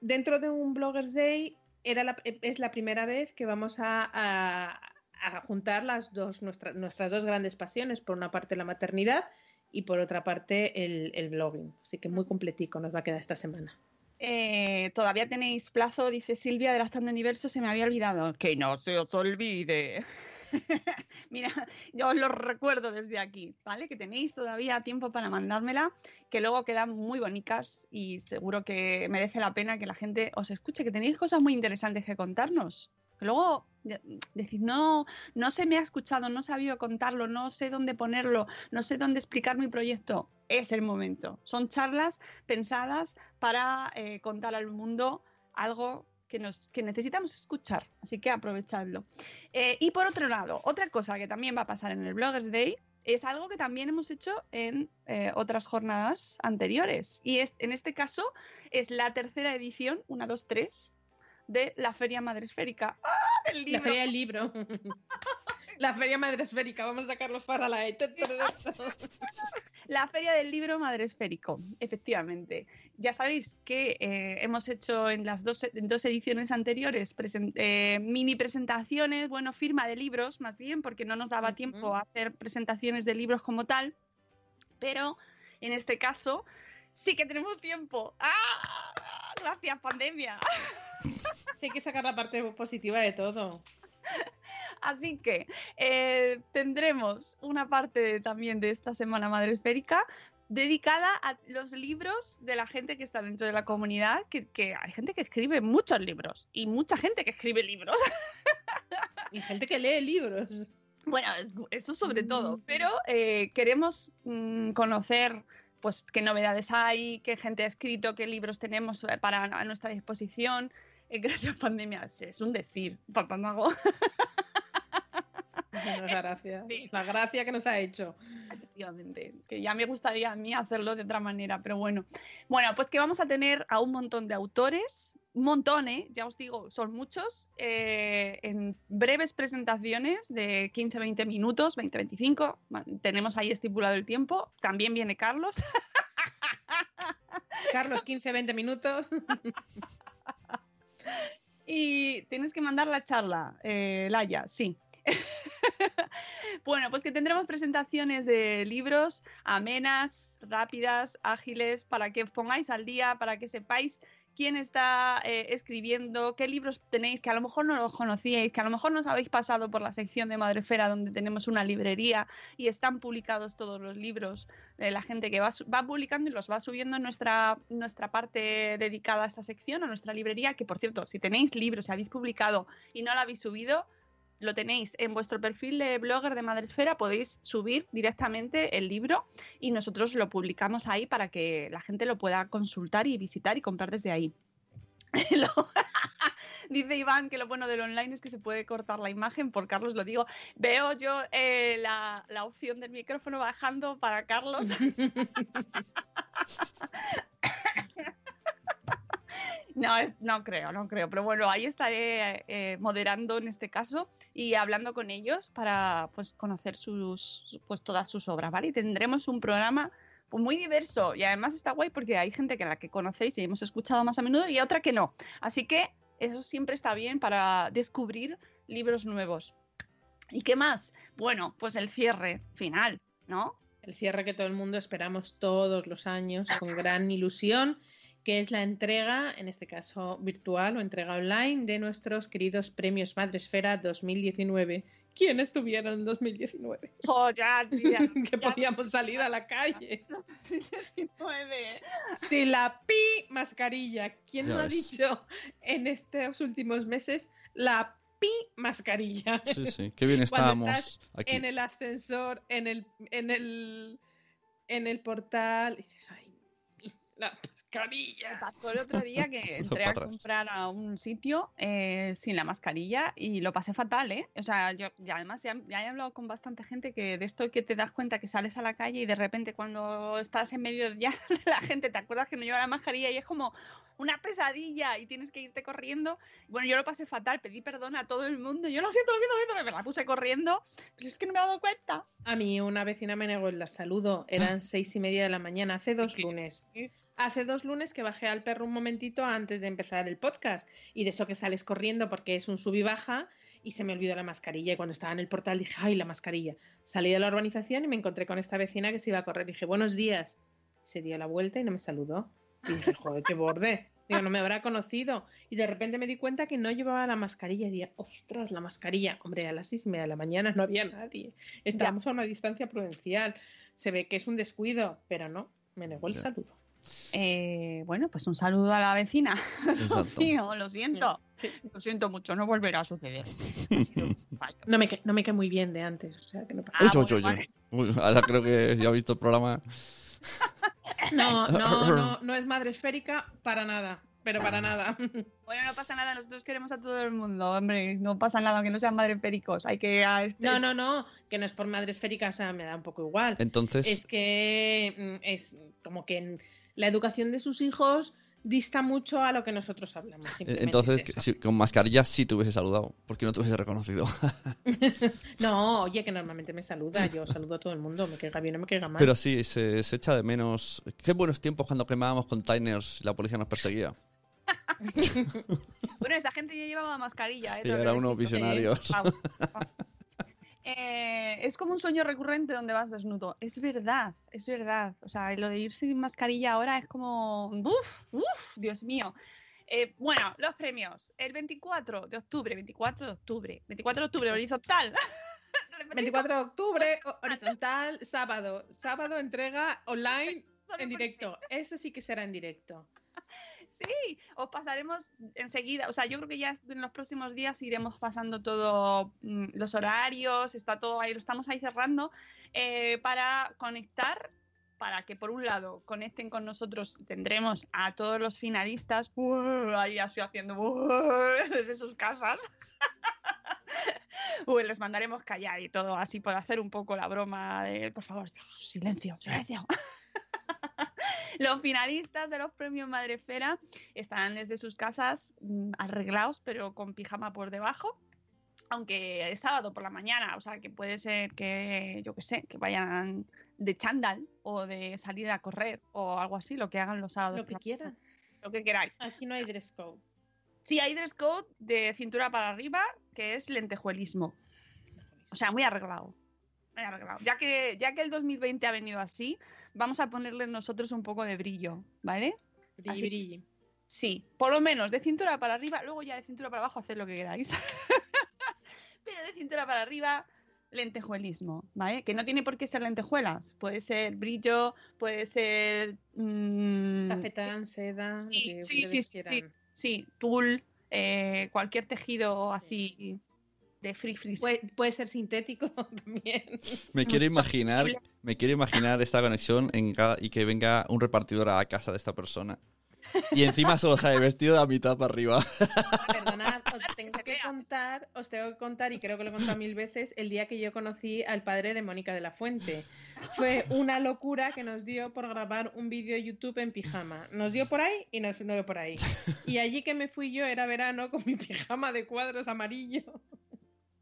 S3: dentro de un Bloggers Day era la- es la primera vez que vamos a, a- a juntar las dos, nuestra- nuestras dos grandes pasiones, por una parte la maternidad y por otra parte el, el blogging. Así que muy completico nos va a quedar esta semana.
S1: Eh, todavía tenéis plazo, dice Silvia, de Lactando Universo, se me había olvidado. Que no se os olvide. <laughs> Mira, yo os lo recuerdo desde aquí, ¿vale? Que tenéis todavía tiempo para mandármela, que luego quedan muy bonitas y seguro que merece la pena que la gente os escuche, que tenéis cosas muy interesantes que contarnos. Luego de- decís, no, no se me ha escuchado, no he sabido contarlo, no sé dónde ponerlo, no sé dónde explicar mi proyecto. Es el momento. Son charlas pensadas para eh, contar al mundo algo que, nos, que necesitamos escuchar. Así que aprovechadlo. Eh, y por otro lado, otra cosa que también va a pasar en el Bloggers Day es algo que también hemos hecho en eh, otras jornadas anteriores. Y es, en este caso es la tercera edición, 1, 2, 3, de la Feria Madresférica. ¡Ah! Del
S3: La
S1: libro!
S3: feria del libro. la feria madresférica, vamos a sacarlos para la E.
S1: La Feria del Libro Madresférico, efectivamente. Ya sabéis que eh, hemos hecho en las dos, en dos ediciones anteriores eh, mini presentaciones, bueno, firma de libros más bien, porque no nos daba tiempo a hacer presentaciones de libros como tal, pero en este caso sí que tenemos tiempo. ¡Ah! Gracias, pandemia. <laughs>
S3: Sí, hay que sacar la parte positiva de todo.
S1: Así que eh, tendremos una parte también de esta semana madresférica dedicada a los libros de la gente que está dentro de la comunidad, que, que hay gente que escribe muchos libros y mucha gente que escribe libros.
S3: Y gente que lee libros.
S1: Bueno, es- eso sobre todo, pero eh, queremos mm, conocer pues qué novedades hay, qué gente ha escrito, qué libros tenemos eh, para a nuestra disposición. Eh, <laughs> gracias pandemia, sí, es un decir, papá mago. <laughs>
S3: Muchas gracias. La gracia que nos ha hecho.
S1: Efectivamente, que ya me gustaría a mí hacerlo de otra manera, pero bueno. Bueno, pues que vamos a tener a un montón de autores, un montón, ¿eh? ya os digo, son muchos, eh, en breves presentaciones de 15-20 minutos, 20-25, ma- tenemos ahí estipulado el tiempo, también viene Carlos. <laughs>
S3: Carlos, 15, 20 minutos. <laughs>
S1: Y tienes que mandar la charla, eh, Laia, sí. <laughs> Bueno, pues que tendremos presentaciones de libros amenas, rápidas, ágiles, para que os pongáis al día, para que sepáis quién está eh, escribiendo, qué libros tenéis, que a lo mejor no los conocíais, que a lo mejor no os habéis pasado por la sección de Madrefera donde tenemos una librería y están publicados todos los libros de la gente que va, va publicando y los va subiendo en nuestra, nuestra parte dedicada a esta sección, a nuestra librería, que por cierto, si tenéis libros, si habéis publicado y no lo habéis subido, lo tenéis en vuestro perfil de blogger de Madresfera, podéis subir directamente el libro y nosotros lo publicamos ahí para que la gente lo pueda consultar y visitar y comprar desde ahí. <laughs> <laughs> Dice Iván que lo bueno del online es que se puede cortar la imagen, por Carlos lo digo. Veo yo eh, la, la opción del micrófono bajando para Carlos. <laughs> No, no creo, no creo. Pero bueno, ahí estaré eh, moderando en este caso y hablando con ellos para pues, conocer sus, pues, todas sus obras, ¿vale? Y tendremos un programa pues, muy diverso y además está guay porque hay gente que la que conocéis y hemos escuchado más a menudo y otra que no. Así que eso siempre está bien para descubrir libros nuevos. ¿Y qué más? Bueno, pues el cierre final, ¿no?
S3: El cierre que todo el mundo esperamos todos los años con gran ilusión, que es la entrega, en este caso virtual o entrega online, de nuestros queridos premios Madresfera 2019. ¿Quién estuviera en 2019?
S1: Oh, ya, tía, <laughs>
S3: que podíamos salir a la calle. <laughs>
S1: 2019.
S3: Si la pi mascarilla, ¿quién lo ha
S2: ves.
S3: dicho en estos últimos meses? La pi mascarilla.
S2: Sí, sí. <laughs> Qué bien estábamos
S3: estás
S2: aquí.
S3: en el ascensor, en el, en el, en el portal, y dices, ay, la mascarilla.
S1: pasó el otro día que <laughs> entré a comprar a un sitio eh, sin la mascarilla y lo pasé fatal, ¿eh? O sea, yo y además ya, ya he hablado con bastante gente que de esto que te das cuenta que sales a la calle y de repente cuando estás en medio ya <laughs> de la gente te acuerdas que no lleva la mascarilla y es como una pesadilla y tienes que irte corriendo. Bueno, yo lo pasé fatal, pedí perdón a todo el mundo. Yo lo siento, lo siento, lo siento, me la puse corriendo, pero es que no me he dado cuenta.
S3: A mí una vecina me negó el saludo, eran seis y media de la mañana, hace dos lunes. Hace dos lunes que bajé al perro un momentito antes de empezar el podcast y de eso que sales corriendo porque es un sub y baja y se me olvidó la mascarilla y cuando estaba en el portal dije, ay, la mascarilla. Salí de la urbanización y me encontré con esta vecina que se iba a correr. Dije, buenos días. Se dio la vuelta y no me saludó. Y dije, <laughs> joder, qué borde. Digo, no me habrá conocido. Y de repente me di cuenta que no llevaba la mascarilla. Y dije, ostras, la mascarilla. Hombre, a las seis y media de la mañana no había nadie. Estábamos a una distancia prudencial. Se ve que es un descuido, pero no, me negó el
S2: Ya.
S3: saludo.
S1: Eh, bueno, pues un saludo a la vecina. <laughs>
S2: Exacto.
S1: Lo siento. Lo siento mucho, no volverá a suceder. <laughs>
S3: No me, no me cae muy bien de antes, o sea que no pasa
S1: Ah, vale.
S2: uy. Uy, ahora creo que ya he visto el programa. <laughs>
S3: No, no, no, no es madre esférica para nada, pero para nada.
S1: Bueno, no pasa nada, nosotros queremos a todo el mundo, hombre, no pasa nada, que no sean madre pericos, hay que a este...
S3: No, no, no, que no es por madre esférica, o sea, me da un poco igual.
S2: Entonces,
S3: Es que mm, es como que la educación de sus hijos dista mucho a lo que nosotros hablamos.
S2: entonces
S3: es eso.
S2: si- con mascarilla sí te hubiese saludado, porque no te hubiese reconocido. <laughs>
S3: No, oye, que normalmente me saluda, yo saludo a todo el mundo, me caiga bien o me caiga mal.
S2: Pero sí, se, se echa de menos. Qué buenos tiempos cuando quemábamos containers y la policía nos perseguía. <laughs>
S1: Bueno, esa gente ya llevaba mascarilla. ¿eh? Que
S2: eran unos visionarios.
S1: Eh, es como un sueño recurrente donde vas desnudo. Es verdad, es verdad. O sea, lo de ir sin mascarilla ahora es como. ¡Uf! ¡Uf! Dios mío. Eh, bueno, los premios. El 24 de octubre, 24 de octubre, 24 <laughs> de octubre, horizontal.
S3: 24 de octubre, ho- horizontal, sábado. Sábado entrega online en directo. Ese sí que será en directo. <laughs>
S1: Sí, os pasaremos enseguida. O sea, yo creo que ya en los próximos días iremos pasando todo mm, los horarios, está todo ahí, lo estamos ahí cerrando eh, para conectar. Para que por un lado conecten con nosotros, tendremos a todos los finalistas ¡buah! ahí así haciendo ¡buah! <laughs> desde sus casas. <laughs> Les mandaremos callar y todo así por hacer un poco la broma de por favor, silencio, silencio. <laughs> Los finalistas de los premios Madrefera estarán desde sus casas mm, arreglados, pero con pijama por debajo. Aunque es sábado por la mañana, o sea que puede ser que, yo qué sé, que vayan de chándal o de salir a correr o algo así, lo que hagan los sábados.
S3: Lo que quieran.
S1: Lo que queráis.
S3: Aquí no hay dress code.
S1: Sí, hay dress code de cintura para arriba, que es lentejuelismo. O sea, muy arreglado. Arreglado. Ya que, ya que el 2020 ha venido así, vamos a ponerle nosotros un poco de brillo, ¿vale?
S3: Brilli,
S1: Así-
S3: brilli.
S1: Sí, por lo menos de cintura para arriba, luego ya de cintura para abajo haced lo que queráis. <laughs> Pero de cintura para arriba, lentejuelismo, ¿vale? Que no tiene por qué ser lentejuelas, puede ser brillo, puede ser... mm,
S3: Tafetán, seda, lo
S1: Sí,
S3: que
S1: sí, sí, sí, tul, eh, cualquier tejido así de free free.
S3: Puede, puede ser sintético <laughs> también.
S2: Me quiero imaginar, me quiero imaginar esta conexión en cada- y que venga un repartidor a la casa de esta persona. Y encima solo sale vestido de la mitad para arriba. <laughs>
S3: Perdonad, os tengo que contar, os tengo que contar, y creo que lo he contado mil veces, el día que yo conocí al padre de Mónica de la Fuente. Fue una locura que nos dio por grabar un vídeo de YouTube en pijama. Nos dio por ahí y nos dio por ahí. Y allí que me fui yo era verano con mi pijama de cuadros amarillo.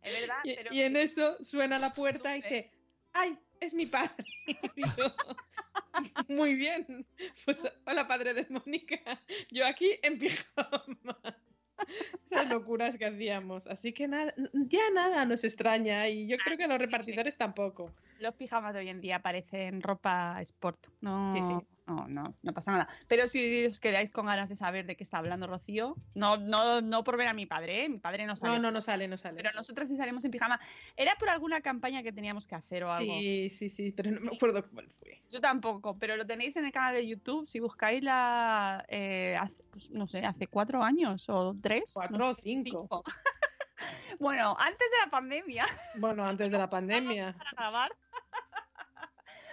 S1: Es verdad,
S3: Y,
S1: pero
S3: y en eso suena la puerta y dice, ¡ay, es mi padre! <laughs> Muy bien. Pues hola, padre de Mónica. Yo aquí en pijama. <laughs> Esas locuras que hacíamos. Así que nada, ya nada nos extraña y yo creo que los repartidores tampoco.
S1: los pijamas de hoy en día parecen ropa sport. No,
S3: Sí, sí.
S1: no, no, no pasa nada. Pero si os quedáis con ganas de saber de qué está hablando Rocío, no, no, no por ver a mi padre, ¿eh? mi padre no sabe.
S3: No, no, no sale, no sale.
S1: Pero nosotros sí salimos en pijama. Era por alguna campaña que teníamos que hacer o algo.
S3: Sí, sí, sí, pero no me acuerdo cuál fue.
S1: Yo tampoco, pero lo tenéis en el canal de YouTube. Si buscáis la. eh, hace, pues, no sé, hace cuatro años o tres.
S3: Cuatro
S1: no
S3: o cinco. <laughs>
S1: bueno, antes de la pandemia,
S3: Bueno, antes de la <laughs> pandemia.
S1: para grabar. <laughs>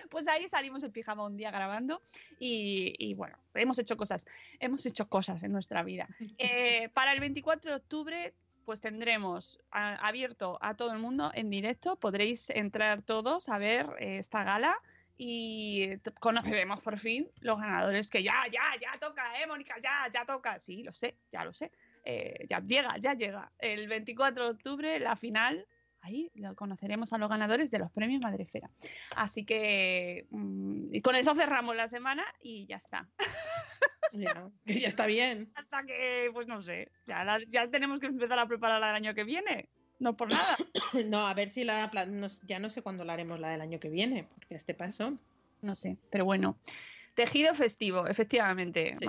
S1: Pues ahí salimos en pijama un día grabando y, y bueno, hemos hecho cosas, hemos hecho cosas en nuestra vida. Eh, para el 24 de octubre, pues tendremos a- abierto a todo el mundo en directo, podréis entrar todos a ver eh, esta gala y conoceremos por fin los ganadores que ya, ya, ya toca, ¿eh, Mónica? Ya, ya toca. Sí, lo sé, ya lo sé. Eh, ya llega, ya llega. El 24 de octubre, la final. Ahí lo conoceremos a los ganadores de los premios Madrefera. Así que mm, y con eso cerramos la semana y ya está.
S3: Ya, que ya está bien. <laughs>
S1: Hasta que, pues no sé, ya, la- ya tenemos que empezar a preparar del año que viene. No por nada. <coughs>
S3: No, a ver si la nos- ya no sé cuándo la haremos la del año que viene, porque a este paso.
S1: No sé, pero bueno. Tejido festivo, efectivamente.
S3: Sí.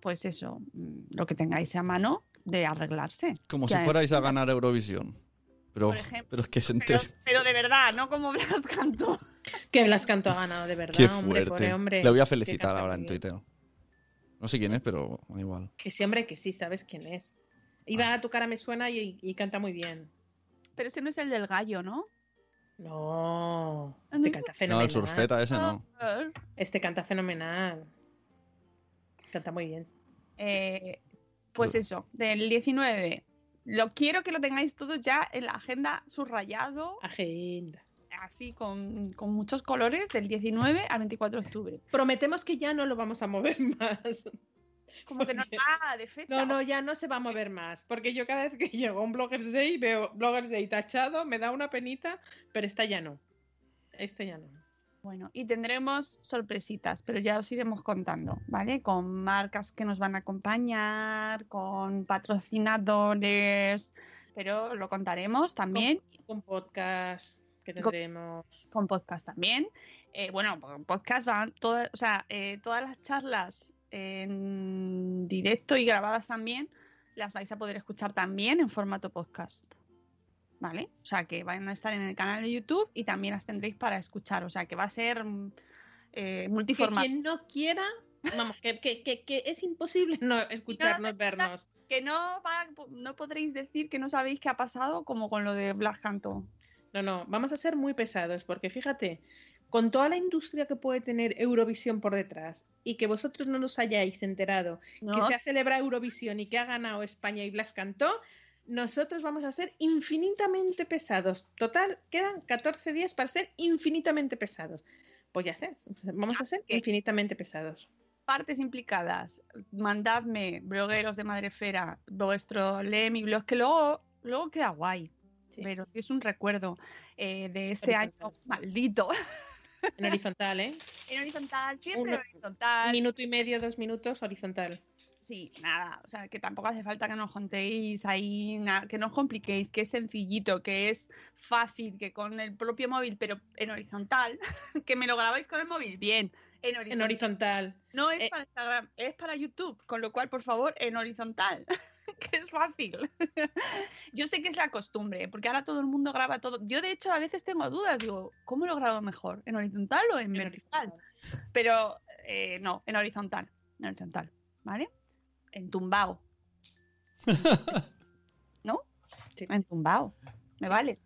S1: Pues eso, mm, lo que tengáis a mano de arreglarse.
S2: Como si fuerais a ganar Eurovisión. Pero,
S1: ejemplo.
S2: pero es que se
S1: Pero, pero de verdad, no como Blas Cantó. <laughs>
S3: Que Blas Canto ha ganado, de verdad,
S2: Qué
S3: hombre, pobre hombre.
S2: Le voy a felicitar ahora en. Twitter. No sé quién es, pero da igual.
S3: Que sí, hombre, que sí, sabes quién es. Iba a tu cara me suena y, y canta muy bien.
S1: Pero ese no es el del gallo, ¿no?
S3: No, este canta
S2: No,
S3: fenomenal.
S2: el surfeta ese no.
S3: Este canta fenomenal. Canta muy bien.
S1: Eh, pues eso, del 19. Lo quiero que lo tengáis todos ya en la agenda subrayado,
S3: Agenda.
S1: así con, con muchos colores, del 19 al 24 de octubre.
S3: Prometemos que ya no lo vamos a mover <laughs> más.
S1: Como que no ah, de fecha.
S3: No, no, ya no se va a mover más. Porque yo cada vez que <laughs> llego a un Bloggers Day veo Bloggers Day tachado, me da una penita, pero esta ya no. Esta ya no.
S1: Bueno, y tendremos sorpresitas, pero ya os iremos contando, ¿vale? Con marcas que nos van a acompañar, con patrocinadores, pero lo contaremos también.
S3: Con podcast que
S1: Con-
S3: tendremos.
S1: con podcast también. Eh, bueno, con podcast van todas, o sea, eh, todas las charlas en directo y grabadas también las vais a poder escuchar también en formato podcast. ¿Vale? O sea, que van a estar en el canal de YouTube y también las tendréis para escuchar. O sea, que va a ser mm, eh,
S3: Que quien no quiera, vamos, que, que, que, que es imposible no escucharnos, vernos.
S1: Que no, va- no podréis decir que no sabéis qué ha pasado como con lo de Black Canto.
S3: No, no, vamos a ser muy pesados, porque fíjate, con toda la industria que puede tener Eurovisión por detrás y que vosotros no nos hayáis enterado que se ha celebrado Eurovisión y que ha ganado España y Blas cantó, nosotros vamos a ser infinitamente pesados. Total, quedan 14 días para ser infinitamente pesados. Pues ya sé, vamos a ser
S1: que-
S3: infinitamente pesados.
S1: partes implicadas, mandadme, blogueros de Madrefera, vuestro lee mi blog, que luego, luego queda guay.
S3: Sí.
S1: Pero es un recuerdo eh, de este año maldito. <laughs>
S3: En horizontal, ¿eh?
S1: En horizontal, siempre
S3: Uno-
S1: en horizontal.
S3: Minuto y medio, dos minutos, horizontal.
S1: Sí, nada, o sea, que tampoco hace falta que nos contéis ahí, que no os compliquéis, que es sencillito, que es fácil, que con el propio móvil, pero en horizontal, <laughs> que me lo grabáis con el móvil, bien, en horizontal.
S3: En horizontal.
S1: No es
S3: Eh,
S1: para Instagram, es para YouTube, con lo cual, por favor, en horizontal, <laughs> <laughs> que es fácil. <laughs> Yo sé que es la costumbre, porque ahora todo el mundo graba todo. Yo, de hecho, a veces tengo dudas, digo, ¿cómo lo grabo mejor? ¿En horizontal o en,
S3: En
S1: vertical? Pero eh, no, en horizontal, en horizontal, ¿vale? En tumbao. <laughs> ¿No?
S3: Sí.
S1: En tumbao. Me vale.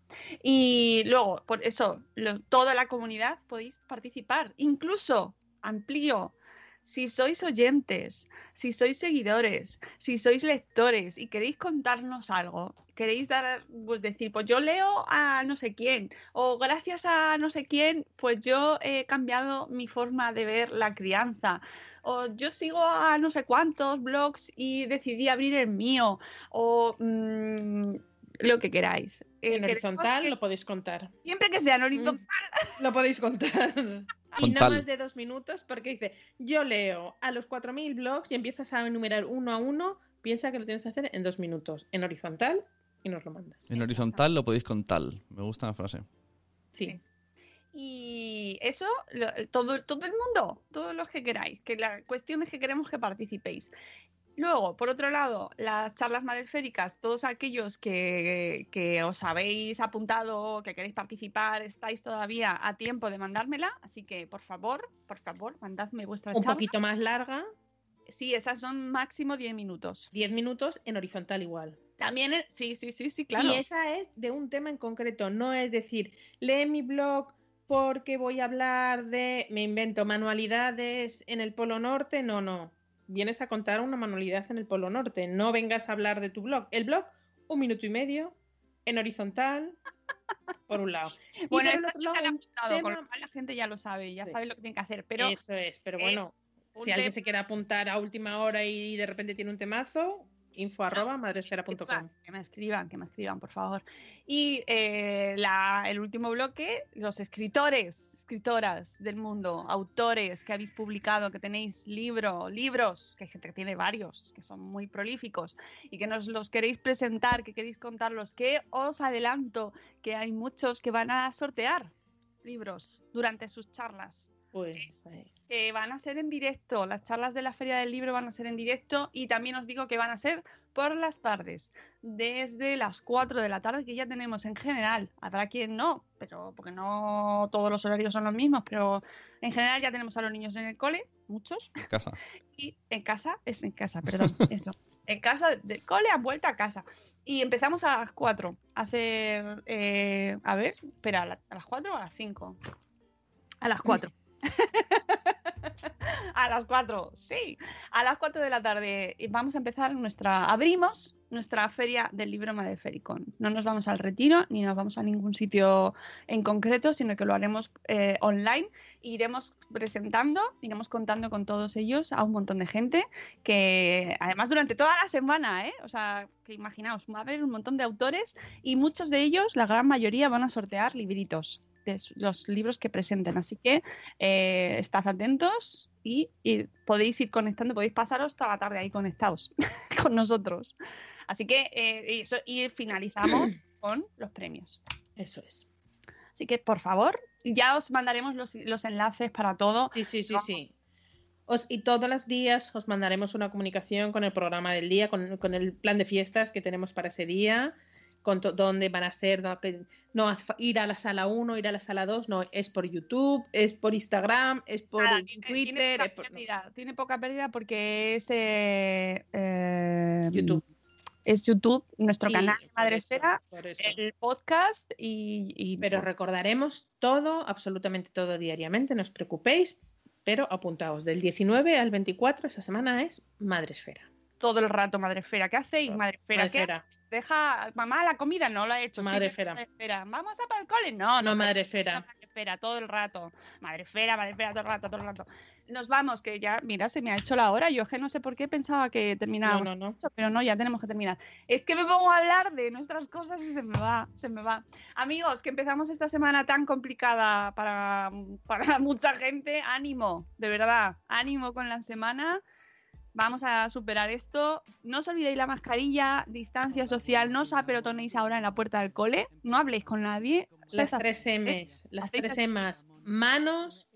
S1: Y luego, por eso, lo- toda la comunidad podéis participar. Incluso, amplío, si sois oyentes, si sois seguidores, si sois lectores y queréis contarnos algo, queréis dar, pues decir, pues yo leo a no sé quién, o gracias a no sé quién, pues yo he cambiado mi forma de ver la crianza, o yo sigo a no sé cuántos blogs y decidí abrir el mío, o mm, lo que queráis. Eh,
S3: En horizontal
S1: que-
S3: lo podéis contar.
S1: siempre que sea en horizontal.
S3: Lo podéis contar. <laughs> Y
S2: Con
S3: no más de dos minutos, porque dice, yo leo a los 4.000 blogs y empiezas a enumerar uno a uno, piensa que lo tienes que hacer en dos minutos, en horizontal, y nos lo mandas.
S2: En horizontal lo podéis contar. Me gusta la frase.
S3: Sí.
S1: Y eso, lo- todo, todo el mundo, todos los que queráis, que la cuestión es que queremos que participéis. Luego, por otro lado, las charlas madresféricas, todos aquellos que, que os habéis apuntado, que queréis participar, estáis todavía a tiempo de mandármela, así que por favor, por favor, mandadme vuestra
S3: Un
S1: charla.
S3: poquito más larga,
S1: Sí, esas son máximo 10 minutos.
S3: 10 minutos en horizontal igual.
S1: También, es- sí, sí, sí, sí, claro.
S3: Y esa es de un tema en concreto, no es decir, lee mi blog porque voy a hablar de, me invento, manualidades en el Polo Norte, no, no. Vienes a contar una manualidad en el Polo Norte, no vengas a hablar de tu blog. El blog, un minuto y medio, en horizontal, por un lado. <laughs> Y
S1: Bueno, esto ya se ha
S3: un
S1: apuntado, con
S3: tema-
S1: lo cual la gente ya lo sabe, ya
S3: Sí.
S1: sabe lo que tiene que hacer, pero
S3: Eso es, pero bueno, si alguien se quiere apuntar a última hora y de repente tiene un temazo, info arroba madresfera.com.
S1: que me escriban, que me escriban, por favor. Y eh, la- el último bloque, los escritores, escritoras del mundo, autores que habéis publicado, que tenéis libro, libros, que hay gente que tiene varios, que son muy prolíficos, y que nos los queréis presentar, que queréis contarlos, que os adelanto que hay muchos que van a sortear libros durante sus charlas
S3: Pues ahí.
S1: que van a ser en directo. Las charlas de la Feria del Libro van a ser en directo y también os digo que van a ser por las tardes, desde las 4 de la tarde, que ya tenemos en general. Habrá quien no, pero porque no todos los horarios son los mismos, pero en general ya tenemos a los niños en el cole, muchos,
S2: En casa. <laughs>
S1: y en casa, es en casa, perdón, <laughs> eso. En casa, del cole a vuelta a casa. Y empezamos a las 4 a hacer, eh, a ver, espera, ¿a la- a las 4 o a las 5? A las 4. <laughs> a las 4, sí. A las 4 de la tarde y vamos a empezar nuestra. Abrimos nuestra feria del libro Madrefericon. No nos vamos al retiro ni nos vamos a ningún sitio en concreto, sino que lo haremos eh, online. Iremos presentando, iremos contando con todos ellos a un montón de gente que además durante toda la semana, ¿eh? O sea, que imaginaos, va a haber un montón de autores y muchos de ellos, la gran mayoría, van a sortear libritos de los libros que presenten. Así que eh, estad atentos y, y podéis ir conectando, podéis pasaros toda la tarde ahí conectados <laughs> con nosotros. Así que eh, eso- y finalizamos <clears throat> con los premios.
S3: Eso es.
S1: Así que, por favor, ya os mandaremos los, los enlaces para todo.
S3: Sí, sí, sí, sí. Os, y todos los días os mandaremos una comunicación con el programa del día, con, con el plan de fiestas que tenemos para ese día, con dónde van a ser, no, ir a la sala 1, ir a la sala 2, no, es por YouTube, es por Instagram, es por
S1: Nada, tiene, tiene
S3: Twitter,
S1: poca
S3: es por- no,
S1: pérdida, tiene poca pérdida porque es eh, eh,
S3: YouTube.
S1: Es YouTube, nuestro
S3: Sí,
S1: canal
S3: por
S1: Madresfera, el podcast y, y-
S3: Pero recordaremos todo, absolutamente todo diariamente, no os preocupéis, pero apuntaos, del 19 al 24, esa semana es Madresfera.
S1: Todo el rato Madresfera. ¿Qué hacéis, Madresfera? ¿Qué
S3: Madresfera.
S1: hacéis? Deja, mamá, la comida no la he hecho. viendo Madresfera. Vamos a para el cole. No,
S3: No,
S1: no,
S3: Madresfera.
S1: Madresfera, todo el rato. Madresfera, Madresfera, todo el rato, todo el rato. Nos vamos, que ya, mira, se me ha hecho la hora. Yo es que no sé por qué pensaba que terminábamos.
S3: No, no, no.
S1: Pero no, ya tenemos que terminar. Es que me pongo a hablar de nuestras cosas y se me va, se me va. Amigos, que empezamos esta semana tan complicada para, para <laughs> mucha gente. Ánimo, de verdad. Ánimo con la semana Vamos a superar esto. No os olvidéis la mascarilla, distancia social, no os apelotonéis ahora en la puerta del cole, no habléis con nadie.
S3: Las tres M's, las tres. M's. Manos,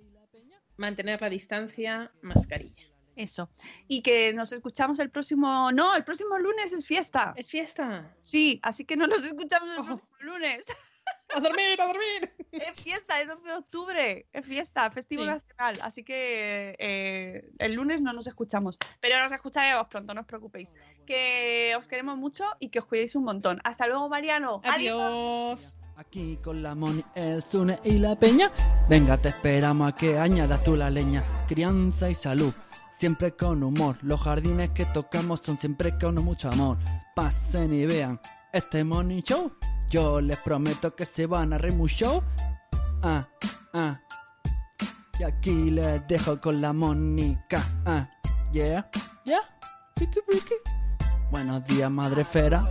S3: mantener la distancia, mascarilla.
S1: Eso. Y que nos escuchamos el próximo. No, el próximo lunes es fiesta.
S3: ¿Es fiesta?
S1: Sí, así que no nos escuchamos el próximo lunes. <laughs>
S3: ¡A dormir, a dormir!
S1: Es fiesta, es 12 de octubre. Es fiesta, festivo
S3: Sí.
S1: nacional. Así que eh, el lunes no nos escuchamos. Pero nos escucharemos pronto, no os preocupéis. Que os queremos mucho y que os cuidéis un montón. Hasta luego, Mariano.
S3: Adiós.
S5: Aquí con la Moni, el Zune y la Peña. Venga, te esperamos a que añadas tú la leña. Crianza y salud, siempre con humor. Los jardines que tocamos son siempre con mucho amor. Pasen y vean este Money Show. Yo les prometo que se van a reír mucho. Ah, ah. Y aquí les dejo con la Mónica. Ah, yeah, yeah. Ricky, Ricky. Buenos días, madre fera.